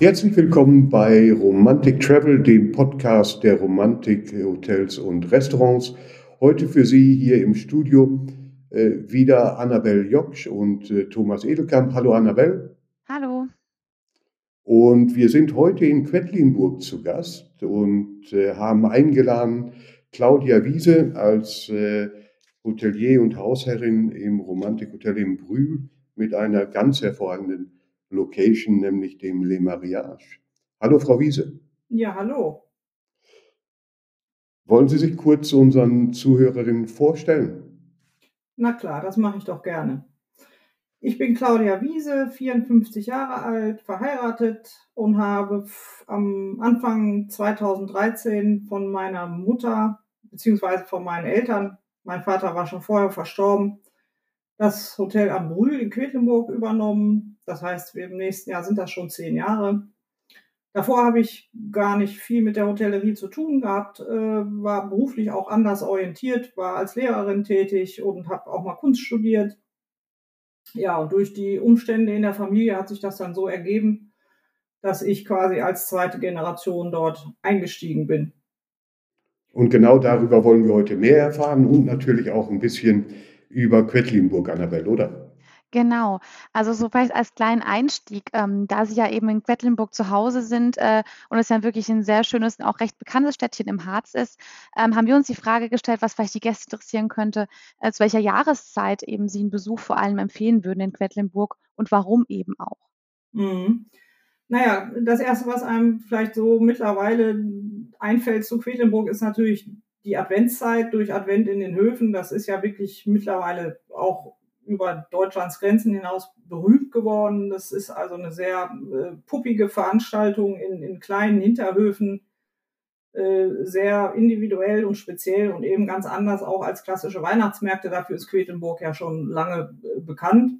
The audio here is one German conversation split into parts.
Herzlich willkommen bei Romantic Travel, dem Podcast der Romantik Hotels und Restaurants. Heute für Sie hier im Studio äh, wieder Annabel Joksch und äh, Thomas Edelkamp. Hallo Annabel. Hallo. Und wir sind heute in Quedlinburg zu Gast und äh, haben eingeladen Claudia Wiese als äh, Hotelier und Hausherrin im Romantik Hotel in Brühl mit einer ganz hervorragenden Location, nämlich dem Le Mariage. Hallo, Frau Wiese. Ja, hallo. Wollen Sie sich kurz unseren Zuhörerinnen vorstellen? Na klar, das mache ich doch gerne. Ich bin Claudia Wiese, 54 Jahre alt, verheiratet und habe am Anfang 2013 von meiner Mutter beziehungsweise von meinen Eltern, mein Vater war schon vorher verstorben, das Hotel am Brühl in Quedlinburg übernommen. Das heißt, im nächsten Jahr sind das schon zehn Jahre. Davor habe ich gar nicht viel mit der Hotellerie zu tun gehabt, äh, war beruflich auch anders orientiert, war als Lehrerin tätig und habe auch mal Kunst studiert ja, und durch die Umstände in der Familie hat sich das dann so ergeben, dass ich quasi als zweite Generation dort eingestiegen bin. Und genau darüber wollen wir heute mehr erfahren und natürlich auch ein bisschen über Quedlinburg, Annabelle, oder? Genau. Also so vielleicht als kleinen Einstieg, ähm, da Sie ja eben in Quedlinburg zu Hause sind äh, und es ja wirklich ein sehr schönes und auch recht bekanntes Städtchen im Harz ist, ähm, haben wir uns die Frage gestellt, was vielleicht die Gäste interessieren könnte, äh, zu welcher Jahreszeit eben Sie einen Besuch vor allem empfehlen würden in Quedlinburg und warum eben auch. Mhm. Naja, das Erste, was einem vielleicht so mittlerweile einfällt zu Quedlinburg, ist natürlich die Adventszeit durch Advent in den Höfen. Das ist ja wirklich mittlerweile auch über Deutschlands Grenzen hinaus berühmt geworden. Das ist also eine sehr äh, puppige Veranstaltung in, in kleinen Hinterhöfen, äh, sehr individuell und speziell und eben ganz anders auch als klassische Weihnachtsmärkte. Dafür ist Quedlinburg ja schon lange äh, bekannt.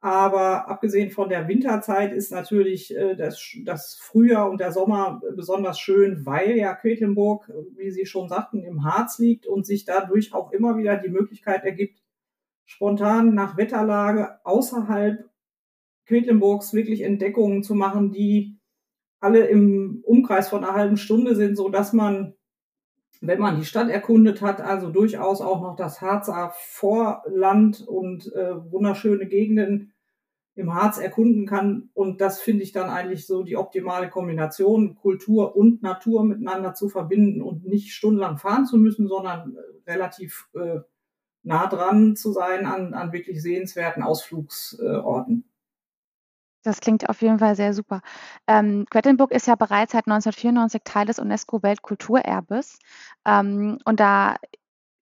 Aber abgesehen von der Winterzeit ist natürlich äh, das, das Frühjahr und der Sommer besonders schön, weil ja Quedlinburg, wie Sie schon sagten, im Harz liegt und sich dadurch auch immer wieder die Möglichkeit ergibt, spontan nach Wetterlage außerhalb Quedlinburgs wirklich Entdeckungen zu machen, die alle im Umkreis von einer halben Stunde sind, so dass man, wenn man die Stadt erkundet hat, also durchaus auch noch das Harzer Vorland und äh, wunderschöne Gegenden im Harz erkunden kann. Und das finde ich dann eigentlich so die optimale Kombination, Kultur und Natur miteinander zu verbinden und nicht stundenlang fahren zu müssen, sondern äh, relativ äh, nah dran zu sein an, an wirklich sehenswerten Ausflugsorten. Das klingt auf jeden Fall sehr super. Ähm, Quedlinburg ist ja bereits seit 1994 Teil des UNESCO-Weltkulturerbes. Ähm, und da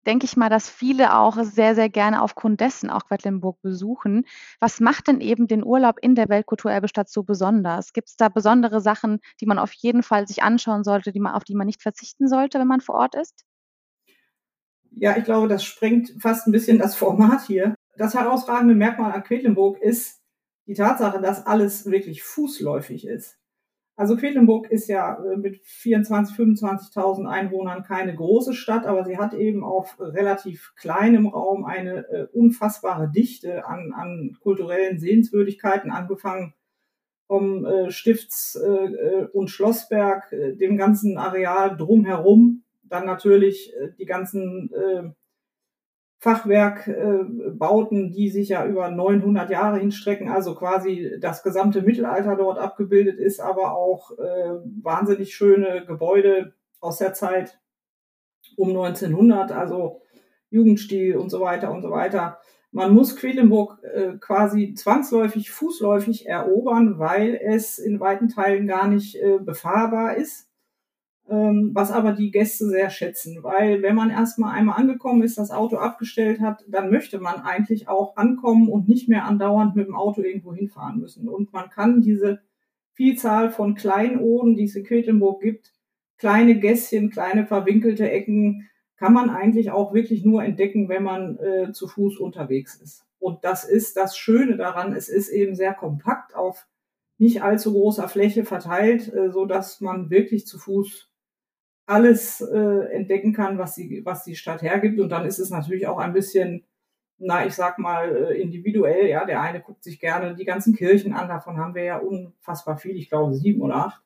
denke ich mal, dass viele auch sehr, sehr gerne aufgrund dessen auch Quedlinburg besuchen. Was macht denn eben den Urlaub in der Weltkulturerbestadt so besonders? Gibt es da besondere Sachen, die man auf jeden Fall sich anschauen sollte, die man, auf die man nicht verzichten sollte, wenn man vor Ort ist? Ja, ich glaube, das sprengt fast ein bisschen das Format hier. Das herausragende Merkmal an Quedlinburg ist die Tatsache, dass alles wirklich fußläufig ist. Also Quedlinburg ist ja äh, mit 24, 25.000 Einwohnern keine große Stadt, aber sie hat eben auf relativ kleinem Raum eine äh, unfassbare Dichte an, an kulturellen Sehenswürdigkeiten, angefangen vom äh, Stifts- äh, und Schlossberg, äh, dem ganzen Areal drumherum dann natürlich äh, die ganzen äh, Fachwerkbauten, äh, die sich ja über 900 Jahre hinstrecken, also quasi das gesamte Mittelalter dort abgebildet ist, aber auch äh, wahnsinnig schöne Gebäude aus der Zeit um 1900, also Jugendstil und so weiter und so weiter. Man muss Quedlinburg äh, quasi zwangsläufig fußläufig erobern, weil es in weiten Teilen gar nicht äh, befahrbar ist. Ähm, was aber die Gäste sehr schätzen, weil wenn man erstmal einmal angekommen ist, das Auto abgestellt hat, dann möchte man eigentlich auch ankommen und nicht mehr andauernd mit dem Auto irgendwo hinfahren müssen. Und man kann diese Vielzahl von Kleinoden, die es in Quedlinburg gibt, kleine Gässchen, kleine verwinkelte Ecken, kann man eigentlich auch wirklich nur entdecken, wenn man äh, zu Fuß unterwegs ist. Und das ist das Schöne daran. Es ist eben sehr kompakt auf nicht allzu großer Fläche verteilt, äh, so dass man wirklich zu Fuß alles äh, entdecken kann, was die, was die Stadt hergibt. Und dann ist es natürlich auch ein bisschen na, ich sag mal, äh, individuell, ja, der eine guckt sich gerne die ganzen Kirchen an, davon haben wir ja unfassbar viel, ich glaube sieben oder acht.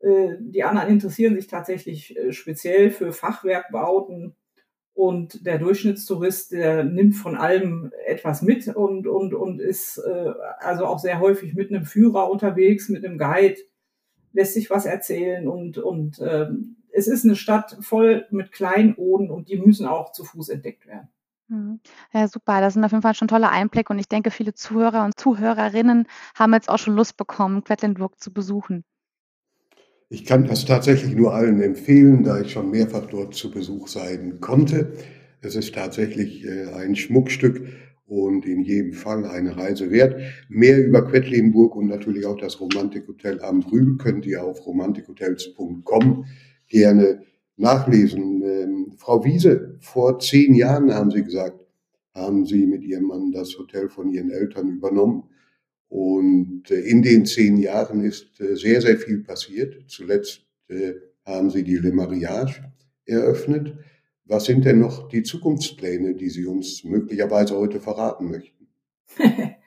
Äh, die anderen interessieren sich tatsächlich äh, speziell für Fachwerkbauten und der Durchschnittstourist, der nimmt von allem etwas mit und, und, und ist also auch sehr häufig mit einem Führer unterwegs, mit einem Guide, lässt sich was erzählen und, und ähm, es ist eine Stadt voll mit Kleinoden und die müssen auch zu Fuß entdeckt werden. Mhm. Ja, super. Das sind auf jeden Fall schon tolle Einblicke und ich denke, viele Zuhörer und Zuhörerinnen haben jetzt auch schon Lust bekommen, Quedlinburg zu besuchen. Ich kann das tatsächlich nur allen empfehlen, da ich schon mehrfach dort zu Besuch sein konnte. Es ist tatsächlich äh, ein Schmuckstück und in jedem Fall eine Reise wert. Mehr über Quedlinburg und natürlich auch das Romantikhotel am Rühl könnt ihr auf romantikhotels.com gerne nachlesen. Ähm, Frau Wiese, vor zehn Jahren haben Sie gesagt, haben Sie mit Ihrem Mann das Hotel von Ihren Eltern übernommen. Und äh, in den zehn Jahren ist äh, sehr, sehr viel passiert. Zuletzt äh, haben Sie die Le Mariage eröffnet. Was sind denn noch die Zukunftspläne, die Sie uns möglicherweise heute verraten möchten?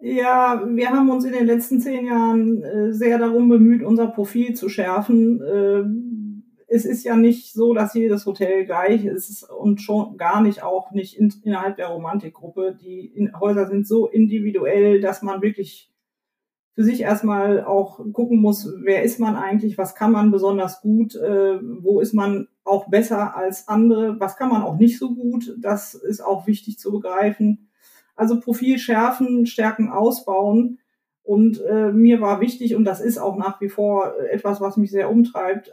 Ja, wir haben uns in den letzten zehn Jahren äh, sehr darum bemüht, unser Profil zu schärfen. Äh, es ist ja nicht so, dass jedes Hotel gleich ist und schon gar nicht auch nicht in, innerhalb der Romantikgruppe. Die Häuser sind so individuell, dass man wirklich für sich erstmal auch gucken muss, wer ist man eigentlich, was kann man besonders gut, äh, wo ist man auch besser als andere, was kann man auch nicht so gut. Das ist auch wichtig zu begreifen. Also Profil schärfen, Stärken ausbauen. Und äh, mir war wichtig, und das ist auch nach wie vor etwas, was mich sehr umtreibt,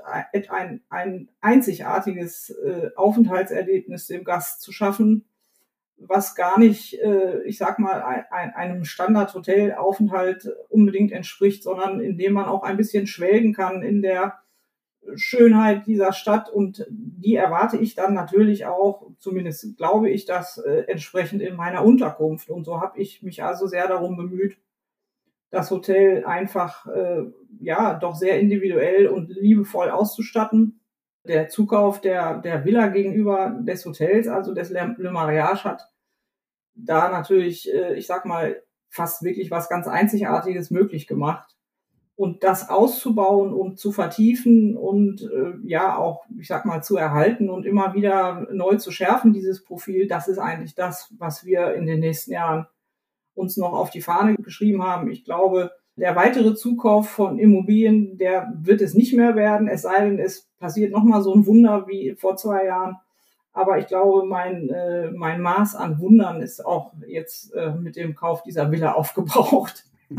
ein, ein einzigartiges äh, Aufenthaltserlebnis dem Gast zu schaffen, was gar nicht, äh, ich sag mal, ein, einem Standard-Hotelaufenthalt unbedingt entspricht, sondern in dem man auch ein bisschen schwelgen kann in der Schönheit dieser Stadt und die erwarte ich dann natürlich auch, zumindest glaube ich das, äh, entsprechend in meiner Unterkunft. Und so habe ich mich also sehr darum bemüht, das Hotel einfach äh, ja doch sehr individuell und liebevoll auszustatten. Der Zukauf der, der Villa gegenüber des Hotels, also des Le, Mariage, hat da natürlich, äh, ich sag mal, fast wirklich was ganz Einzigartiges möglich gemacht und das auszubauen und zu vertiefen und äh, ja auch, ich sag mal, zu erhalten und immer wieder neu zu schärfen, dieses Profil, das ist eigentlich das, was wir in den nächsten Jahren uns noch auf die Fahne geschrieben haben. Ich glaube, der weitere Zukauf von Immobilien, der wird es nicht mehr werden, es sei denn, es passiert nochmal so ein Wunder wie vor zwei Jahren. Aber ich glaube, mein, äh, mein Maß an Wundern ist auch jetzt äh, mit dem Kauf dieser Villa aufgebraucht.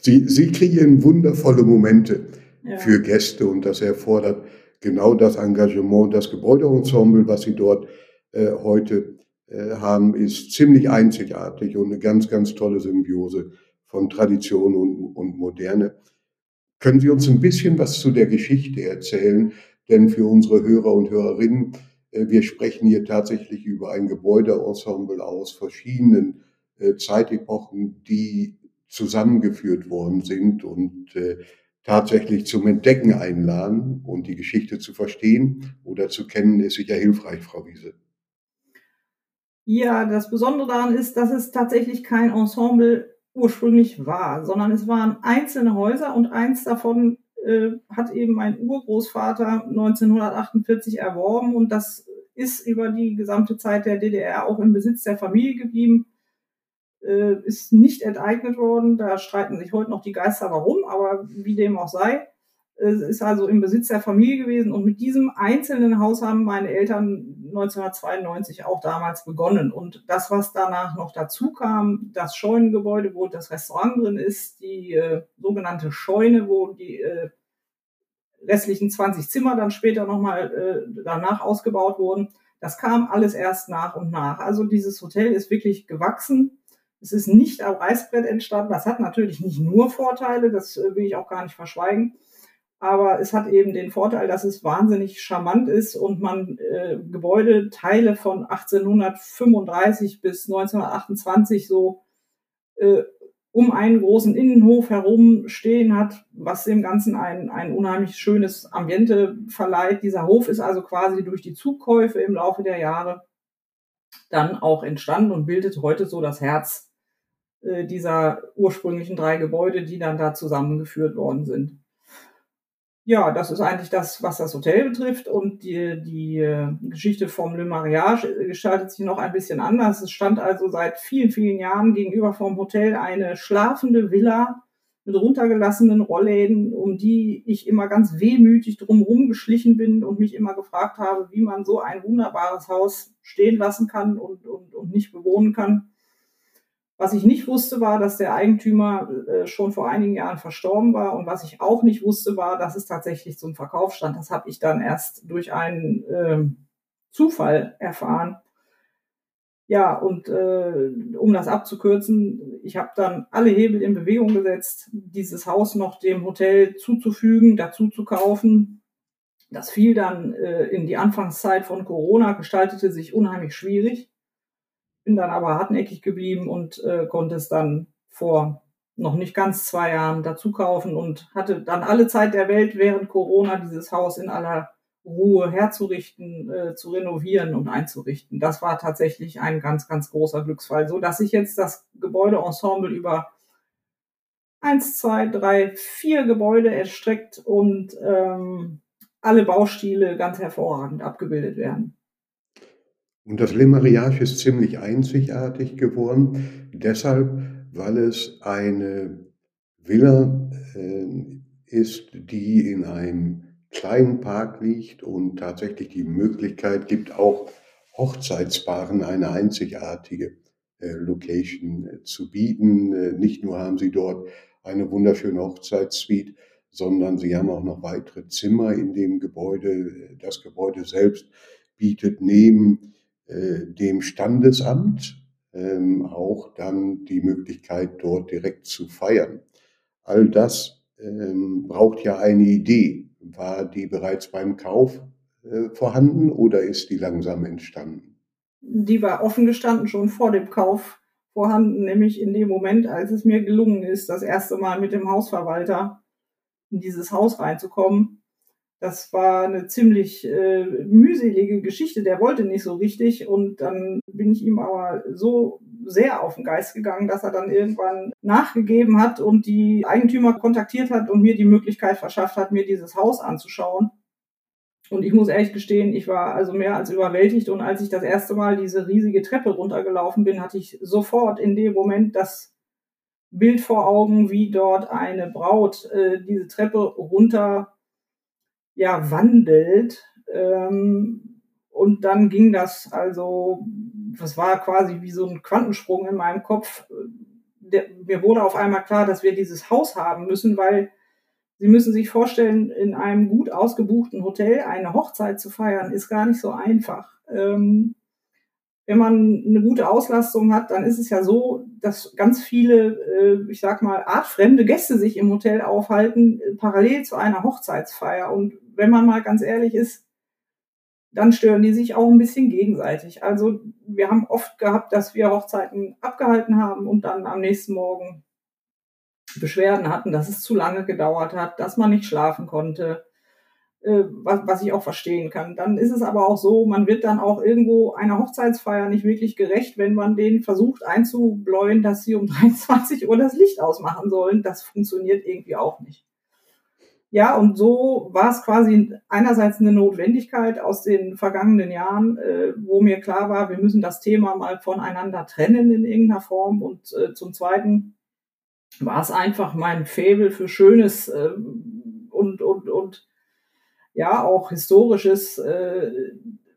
Sie, Sie kreieren wundervolle Momente ja. für Gäste und das erfordert genau das Engagement. Das Gebäudeensemble, was Sie dort äh, heute äh, haben, ist ziemlich einzigartig und eine ganz, ganz tolle Symbiose von Tradition und, und Moderne. Können Sie uns ein bisschen was zu der Geschichte erzählen? Denn für unsere Hörer und Hörerinnen, äh, wir sprechen hier tatsächlich über ein Gebäudeensemble aus verschiedenen äh, Zeitepochen, die zusammengeführt worden sind und äh, tatsächlich zum Entdecken einladen und die Geschichte zu verstehen oder zu kennen, ist sicher hilfreich, Frau Wiese. Ja, das Besondere daran ist, dass es tatsächlich kein Ensemble ursprünglich war, sondern es waren einzelne Häuser und eins davon äh, hat eben mein Urgroßvater 1948 erworben und das ist über die gesamte Zeit der DDR auch im Besitz der Familie geblieben äh, ist nicht enteignet worden. Da streiten sich heute noch die Geister warum, aber wie dem auch sei. Es ist also im Besitz der Familie gewesen und mit diesem einzelnen Haus haben meine Eltern 1992 auch damals begonnen. Und das, was danach noch dazu kam, das Scheunengebäude, wo das Restaurant drin ist, die äh, sogenannte Scheune, wo die äh, restlichen 20 Zimmer dann später nochmal äh, danach ausgebaut wurden, das kam alles erst nach und nach. Also dieses Hotel ist wirklich gewachsen es ist nicht am Reißbrett entstanden. Das hat natürlich nicht nur Vorteile, das äh, will ich auch gar nicht verschweigen. Aber es hat eben den Vorteil, dass es wahnsinnig charmant ist und man äh, Gebäudeteile von 1835 bis 1928 so äh, um einen großen Innenhof herum stehen hat, was dem Ganzen ein, ein unheimlich schönes Ambiente verleiht. Dieser Hof ist also quasi durch die Zukäufe im Laufe der Jahre dann auch entstanden und bildet heute so das Herz äh, dieser ursprünglichen drei Gebäude, die dann da zusammengeführt worden sind. Ja, das ist eigentlich das, was das Hotel betrifft. Und die, die äh, Geschichte vom Le Mariage gestaltet sich noch ein bisschen anders. Es stand also seit vielen, vielen Jahren gegenüber vom Hotel eine schlafende Villa mit runtergelassenen Rollläden, um die ich immer ganz wehmütig drumherum geschlichen bin und mich immer gefragt habe, wie man so ein wunderbares Haus stehen lassen kann und, und, und nicht bewohnen kann. Was ich nicht wusste, war, dass der Eigentümer äh, schon vor einigen Jahren verstorben war. Und was ich auch nicht wusste, war, dass es tatsächlich zum Verkauf stand. Das habe ich dann erst durch einen äh, Zufall erfahren. Ja, und äh, um das abzukürzen, ich habe dann alle Hebel in Bewegung gesetzt, dieses Haus noch dem Hotel zuzufügen, dazu zu kaufen. Das fiel dann äh, in die Anfangszeit von Corona, gestaltete sich unheimlich schwierig. Bin dann aber hartnäckig geblieben und äh, konnte es dann vor noch nicht ganz zwei Jahren dazu kaufen und hatte dann alle Zeit der Welt während Corona dieses Haus in aller Ruhe herzurichten, äh, zu renovieren und einzurichten. Das war tatsächlich ein ganz, ganz großer Glücksfall, so dass sich jetzt das Gebäudeensemble über eins, zwei, drei, vier Gebäude erstreckt und ähm, alle Baustile ganz hervorragend abgebildet werden. Und das Le Mariage ist ziemlich einzigartig geworden, deshalb, weil es eine Villa äh, ist, die in einem kleinen Park liegt und tatsächlich die Möglichkeit gibt, auch Hochzeitspaaren eine einzigartige äh, Location äh, zu bieten. Äh, nicht nur haben sie dort eine wunderschöne Hochzeitssuite, sondern sie haben auch noch weitere Zimmer in dem Gebäude. Das Gebäude selbst bietet neben dem Standesamt ähm, auch dann die Möglichkeit, dort direkt zu feiern. All das ähm, braucht ja eine Idee. War die bereits beim Kauf äh, vorhanden oder ist die langsam entstanden? Die war offen gestanden schon vor dem Kauf vorhanden, nämlich in dem Moment, als es mir gelungen ist, das erste Mal mit dem Hausverwalter in dieses Haus reinzukommen. Das war eine ziemlich äh, mühselige Geschichte. Der wollte nicht so richtig und dann bin ich ihm aber so sehr auf den Geist gegangen, dass er dann irgendwann nachgegeben hat und die Eigentümer kontaktiert hat und mir die Möglichkeit verschafft hat, mir dieses Haus anzuschauen. Und ich muss ehrlich gestehen, ich war also mehr als überwältigt. Und als ich das erste Mal diese riesige Treppe runtergelaufen bin, hatte ich sofort in dem Moment das Bild vor Augen, wie dort eine Braut äh, diese Treppe runter ja, wandelt. Ähm, und dann ging das also das war quasi wie so ein Quantensprung in meinem Kopf. Der, mir wurde auf einmal klar, dass wir dieses Haus haben müssen, weil Sie müssen sich vorstellen, in einem gut ausgebuchten Hotel eine Hochzeit zu feiern, ist gar nicht so einfach. Ähm, wenn man eine gute Auslastung hat, dann ist es ja so, dass ganz viele, äh, ich sag mal, artfremde Gäste sich im Hotel aufhalten, äh, parallel zu einer Hochzeitsfeier. Und wenn man mal ganz ehrlich ist, dann stören die sich auch ein bisschen gegenseitig. Also wir haben oft gehabt, dass wir Hochzeiten abgehalten haben und dann am nächsten Morgen Beschwerden hatten, dass es zu lange gedauert hat, dass man nicht schlafen konnte, äh, was, was ich auch verstehen kann. Dann ist es aber auch so, man wird dann auch irgendwo einer Hochzeitsfeier nicht wirklich gerecht, wenn man denen versucht einzubläuen, dass sie um 23 Uhr das Licht ausmachen sollen. Das funktioniert irgendwie auch nicht. Ja, und so war es quasi einerseits eine Notwendigkeit aus den vergangenen Jahren, äh, wo mir klar war, wir müssen das Thema mal voneinander trennen in irgendeiner Form. Und äh, zum Zweiten war es einfach mein Faible für Schönes äh, und, und, und ja, auch Historisches, äh,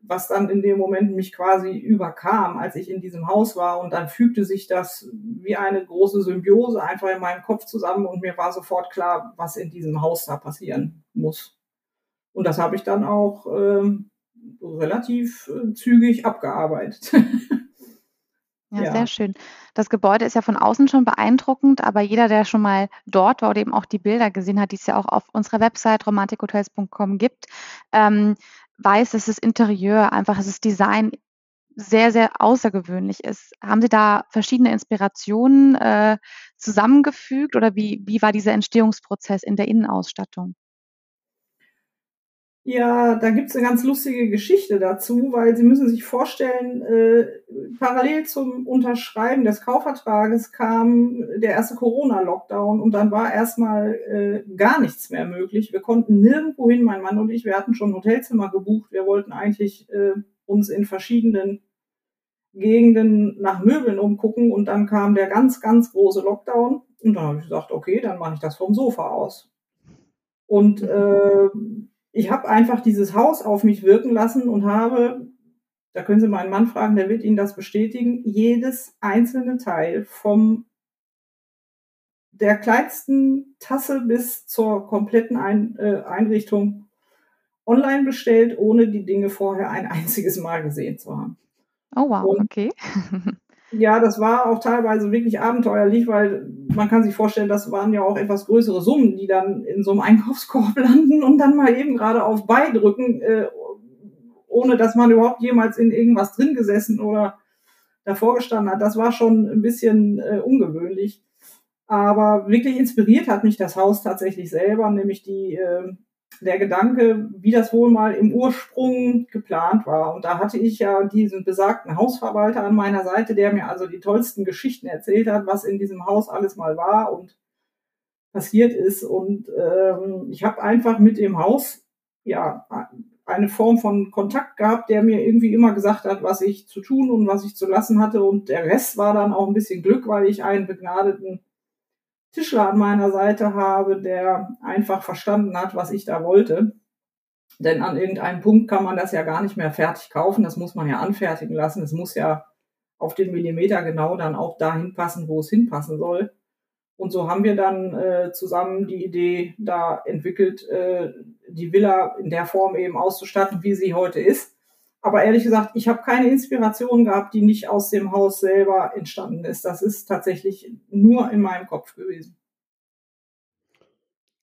was dann in dem Moment mich quasi überkam, als ich in diesem Haus war. Und dann fügte sich das wie eine große Symbiose einfach in meinem Kopf zusammen und mir war sofort klar, was in diesem Haus da passieren muss. Und das habe ich dann auch ähm, relativ äh, zügig abgearbeitet. Ja, ja, sehr schön. Das Gebäude ist ja von außen schon beeindruckend, aber jeder, der schon mal dort war oder eben auch die Bilder gesehen hat, die es ja auch auf unserer Website romantikhotels.com gibt, ähm, weiß, dass das Interieur einfach, dass das Design sehr, sehr außergewöhnlich ist. Haben Sie da verschiedene Inspirationen äh, zusammengefügt oder wie, wie war dieser Entstehungsprozess in der Innenausstattung? Ja, da gibt's eine ganz lustige Geschichte dazu, weil Sie müssen sich vorstellen, äh, parallel zum Unterschreiben des Kaufvertrages kam der erste Corona-Lockdown und dann war erstmal äh, gar nichts mehr möglich. Wir konnten nirgendwo hin, mein Mann und ich, wir hatten schon Hotelzimmer gebucht. Wir wollten eigentlich äh, uns in verschiedenen Gegenden nach Möbeln umgucken und dann kam der ganz, ganz große Lockdown und dann habe ich gesagt, okay, dann mache ich das vom Sofa aus. Und äh, ich habe einfach dieses Haus auf mich wirken lassen und habe, da können Sie meinen Mann fragen, der wird Ihnen das bestätigen, jedes einzelne Teil vom der kleinsten Tasse bis zur kompletten Ein, äh, Einrichtung online bestellt, ohne die Dinge vorher ein einziges Mal gesehen zu haben. Oh wow, und, okay. Ja, das war auch teilweise wirklich abenteuerlich, weil man kann sich vorstellen, das waren ja auch etwas größere Summen, die dann in so einem Einkaufskorb landen und dann mal eben gerade auf Bei drücken, äh, ohne dass man überhaupt jemals in irgendwas drin gesessen oder davor gestanden hat. Das war schon ein bisschen äh, ungewöhnlich. Aber wirklich inspiriert hat mich das Haus tatsächlich selber, nämlich die äh, der Gedanke, wie das wohl mal im Ursprung geplant war. Und da hatte ich ja diesen besagten Hausverwalter an meiner Seite, der mir also die tollsten Geschichten erzählt hat, was in diesem Haus alles mal war und passiert ist. Und ähm, ich habe einfach mit dem Haus ja eine Form von Kontakt gehabt, der mir irgendwie immer gesagt hat, was ich zu tun und was ich zu lassen hatte. Und der Rest war dann auch ein bisschen Glück, weil ich einen begnadeten Tischler an meiner Seite habe, der einfach verstanden hat, was ich da wollte. Denn an irgendeinem Punkt kann man das ja gar nicht mehr fertig kaufen. Das muss man ja anfertigen lassen. Es muss ja auf den Millimeter genau dann auch dahin passen, wo es hinpassen soll. Und so haben wir dann äh, zusammen die Idee da entwickelt, äh, die Villa in der Form eben auszustatten, wie sie heute ist. Aber ehrlich gesagt, ich habe keine Inspiration gehabt, die nicht aus dem Haus selber entstanden ist. Das ist tatsächlich nur in meinem Kopf gewesen.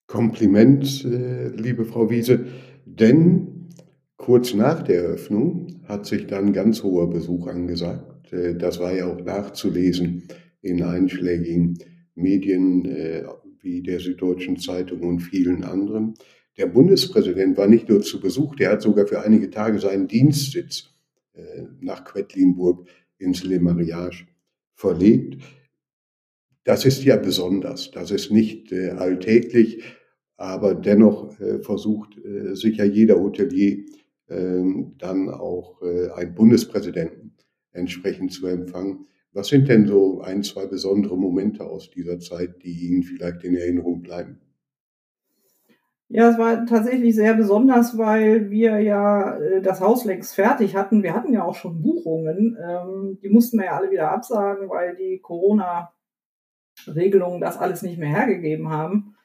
Kompliment, äh, liebe Frau Wiese, denn kurz nach der Eröffnung hat sich dann ganz hoher Besuch angesagt. Äh, das war ja auch nachzulesen in einschlägigen Medien äh, wie der Süddeutschen Zeitung und vielen anderen. Der Bundespräsident war nicht nur zu Besuch, der hat sogar für einige Tage seinen Dienstsitz äh, nach Quedlinburg ins Le Mariage verlegt. Das ist ja besonders, das ist nicht äh, alltäglich, aber dennoch äh, versucht sicher jeder Hotelier ähm, dann auch einen Bundespräsidenten entsprechend zu empfangen. Was sind denn so ein, zwei besondere Momente aus dieser Zeit, die Ihnen vielleicht in Erinnerung bleiben? Ja, es war tatsächlich sehr besonders, weil wir ja äh, das Haus längst fertig hatten. Wir hatten ja auch schon Buchungen. Ähm, die mussten wir ja alle wieder absagen, weil die Corona-Regelungen das alles nicht mehr hergegeben haben.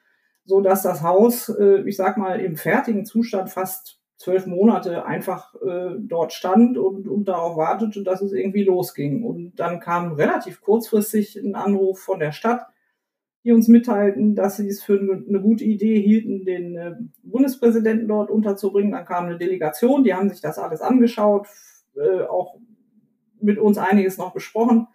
So dass das Haus, äh, ich sag mal, im fertigen Zustand fast zwölf Monate einfach äh, dort stand und, und darauf wartete, dass es irgendwie losging. Und dann kam relativ kurzfristig ein Anruf von der Stadt, die uns mitteilten, dass sie es für eine gute Idee hielten, den äh, Bundespräsidenten dort unterzubringen. Dann kam eine Delegation, die haben sich das alles angeschaut, äh, auch mit uns einiges noch besprochen.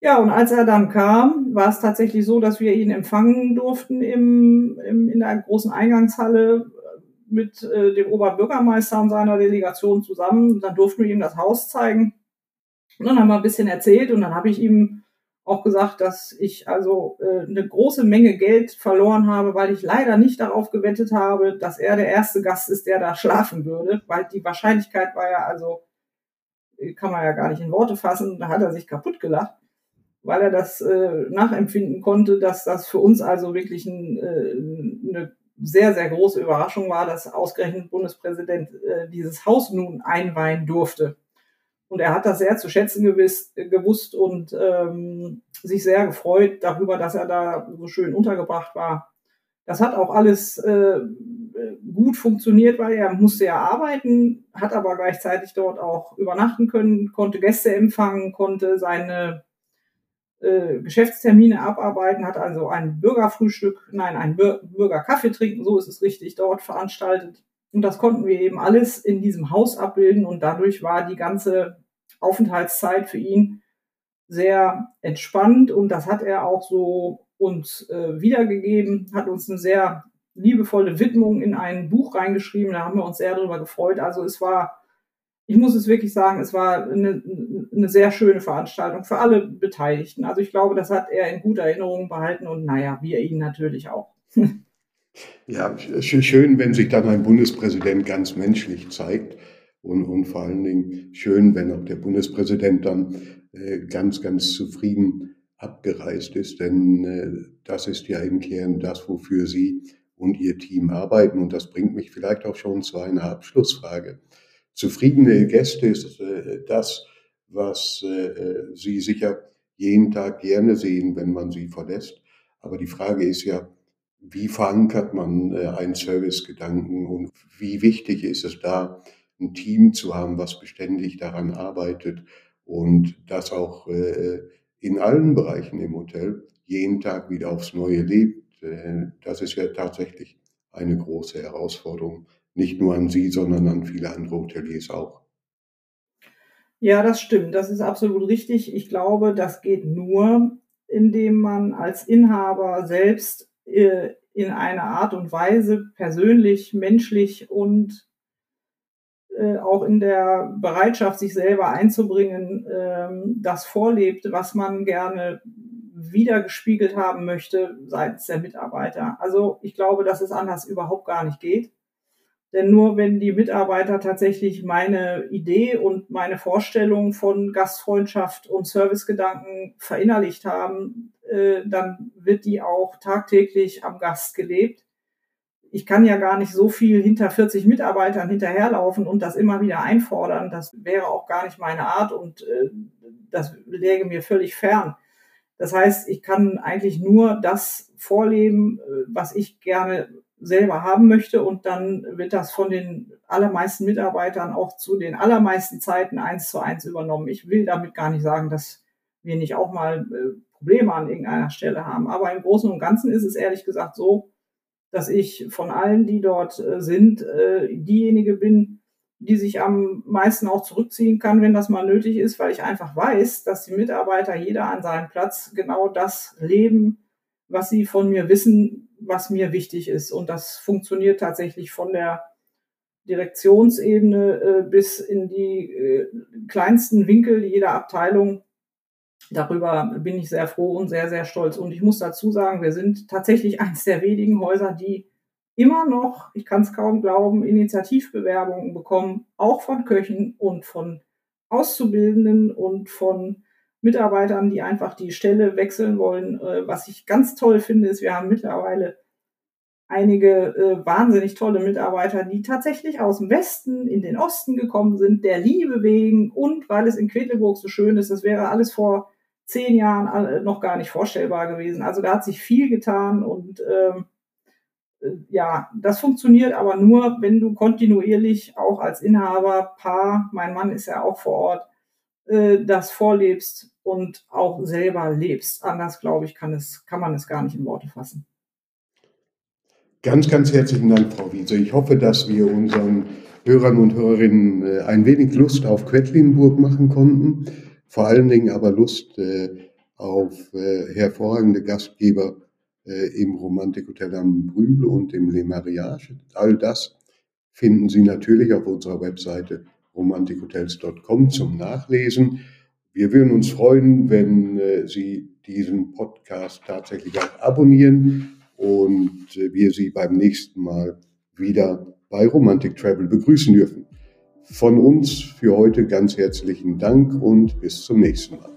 Ja, und als er dann kam, war es tatsächlich so, dass wir ihn empfangen durften im, im, in der großen Eingangshalle mit äh, dem Oberbürgermeister und seiner Delegation zusammen. Und dann durften wir ihm das Haus zeigen. Und dann haben wir ein bisschen erzählt und dann habe ich ihm auch gesagt, dass ich also äh, eine große Menge Geld verloren habe, weil ich leider nicht darauf gewettet habe, dass er der erste Gast ist, der da schlafen würde, weil die Wahrscheinlichkeit war ja also, äh, kann man ja gar nicht in Worte fassen, da hat er sich kaputt gelacht, weil er das äh, nachempfinden konnte, dass das für uns also wirklich ein, äh, eine sehr, sehr große Überraschung war, dass ausgerechnet Bundespräsident äh, dieses Haus nun einweihen durfte. Und er hat das sehr zu schätzen gewiss, gewusst und ähm, sich sehr gefreut darüber, dass er da so schön untergebracht war. Das hat auch alles äh, gut funktioniert, weil er musste ja arbeiten, hat aber gleichzeitig dort auch übernachten können, konnte Gäste empfangen, konnte seine äh, Geschäftstermine abarbeiten, hat also ein Bürgerfrühstück, nein, ein Bürgerkaffee trinken, so ist es richtig, dort veranstaltet. Und das konnten wir eben alles in diesem Haus abbilden und dadurch war die ganze Aufenthaltszeit für ihn sehr entspannt und das hat er auch so uns äh, wiedergegeben, hat uns eine sehr liebevolle Widmung in ein Buch reingeschrieben. Da haben wir uns sehr darüber gefreut. Also es war, ich muss es wirklich sagen, es war eine, eine sehr schöne Veranstaltung für alle Beteiligten. Also ich glaube, das hat er in guter Erinnerung behalten und naja, wir ihn natürlich auch. Ja, schön, wenn sich dann ein Bundespräsident ganz menschlich zeigt und, und vor allen Dingen schön, wenn auch der Bundespräsident dann äh, ganz, ganz zufrieden abgereist ist, denn äh, das ist ja im Kern das, wofür Sie und Ihr Team arbeiten. Und das bringt mich vielleicht auch schon zu einer Abschlussfrage. Zufriedene Gäste ist äh, das, was äh, Sie sicher jeden Tag gerne sehen, wenn man sie verlässt. Aber die Frage ist ja, wie verankert man äh, einen Servicegedanken und wie wichtig ist es da, ein Team zu haben, was beständig daran arbeitet und das auch äh, in allen Bereichen im Hotel jeden Tag wieder aufs Neue lebt. Äh, das ist ja tatsächlich eine große Herausforderung, nicht nur an Sie, sondern an viele andere Hoteliers auch. Ja, das stimmt. Das ist absolut richtig. Ich glaube, das geht nur, indem man als Inhaber selbst äh, in einer Art und Weise persönlich, menschlich und äh, auch in der Bereitschaft, sich selber einzubringen, ähm, das vorlebt, was man gerne wiedergespiegelt haben möchte seitens der Mitarbeiter. Also ich glaube, dass es anders überhaupt gar nicht geht. Denn nur wenn die Mitarbeiter tatsächlich meine Idee und meine Vorstellung von Gastfreundschaft und Servicegedanken verinnerlicht haben, äh, dann wird die auch tagtäglich am Gast gelebt ich kann ja gar nicht so viel hinter 40 Mitarbeitern hinterherlaufen und das immer wieder einfordern. Das wäre auch gar nicht meine Art und äh, das läge mir völlig fern. Das heißt, ich kann eigentlich nur das vorleben, äh, was ich gerne selber haben möchte und dann wird das von den allermeisten Mitarbeitern auch zu den allermeisten Zeiten eins zu eins übernommen. Ich will damit gar nicht sagen, dass wir nicht auch mal äh, Probleme an irgendeiner Stelle haben. Aber im Großen und Ganzen ist es ehrlich gesagt so, dass ich von allen, die dort äh, sind, äh, diejenige bin, die sich am meisten auch zurückziehen kann, wenn das mal nötig ist, weil ich einfach weiß, dass die Mitarbeiter jeder an seinem Platz genau das leben, was sie von mir wissen, was mir wichtig ist. Und das funktioniert tatsächlich von der Direktionsebene äh, bis in die äh, kleinsten Winkel jeder Abteilung Darüber bin ich sehr froh und sehr, sehr stolz. Und ich muss dazu sagen, wir sind tatsächlich eines der wenigen Häuser, die immer noch, ich kann es kaum glauben, Initiativbewerbungen bekommen, auch von Köchen und von Auszubildenden und von Mitarbeitern, die einfach die Stelle wechseln wollen. Äh, was ich ganz toll finde, ist, wir haben mittlerweile einige äh, wahnsinnig tolle Mitarbeiter, die tatsächlich aus dem Westen in den Osten gekommen sind, der Liebe wegen und weil es in Quedlinburg so schön ist. Das wäre alles vor zehn Jahren noch gar nicht vorstellbar gewesen. Also da hat sich viel getan und ähm, äh, ja, das funktioniert aber nur, wenn du kontinuierlich auch als Inhaber, Paar, mein Mann ist ja auch vor Ort, äh, das vorlebst und auch selber lebst. Anders, glaube ich, kann, es, kann man es gar nicht in Worte fassen. Ganz, ganz herzlichen Dank, Frau Wiese. Ich hoffe, dass wir unseren Hörern und Hörerinnen äh, ein wenig Lust auf Quedlinburg machen konnten vor allen Dingen aber Lust äh, auf äh, hervorragende Gastgeber im Romantikhotel am Brühl und im Le Mariage. All das finden Sie natürlich auf unserer Webseite romantikhotels.com zum Nachlesen. Wir würden uns freuen, wenn äh, Sie diesen Podcast tatsächlich auch abonnieren und äh, wir Sie beim nächsten Mal wieder bei Romantic Travel begrüßen dürfen. Von uns für heute ganz herzlichen Dank und bis zum nächsten Mal.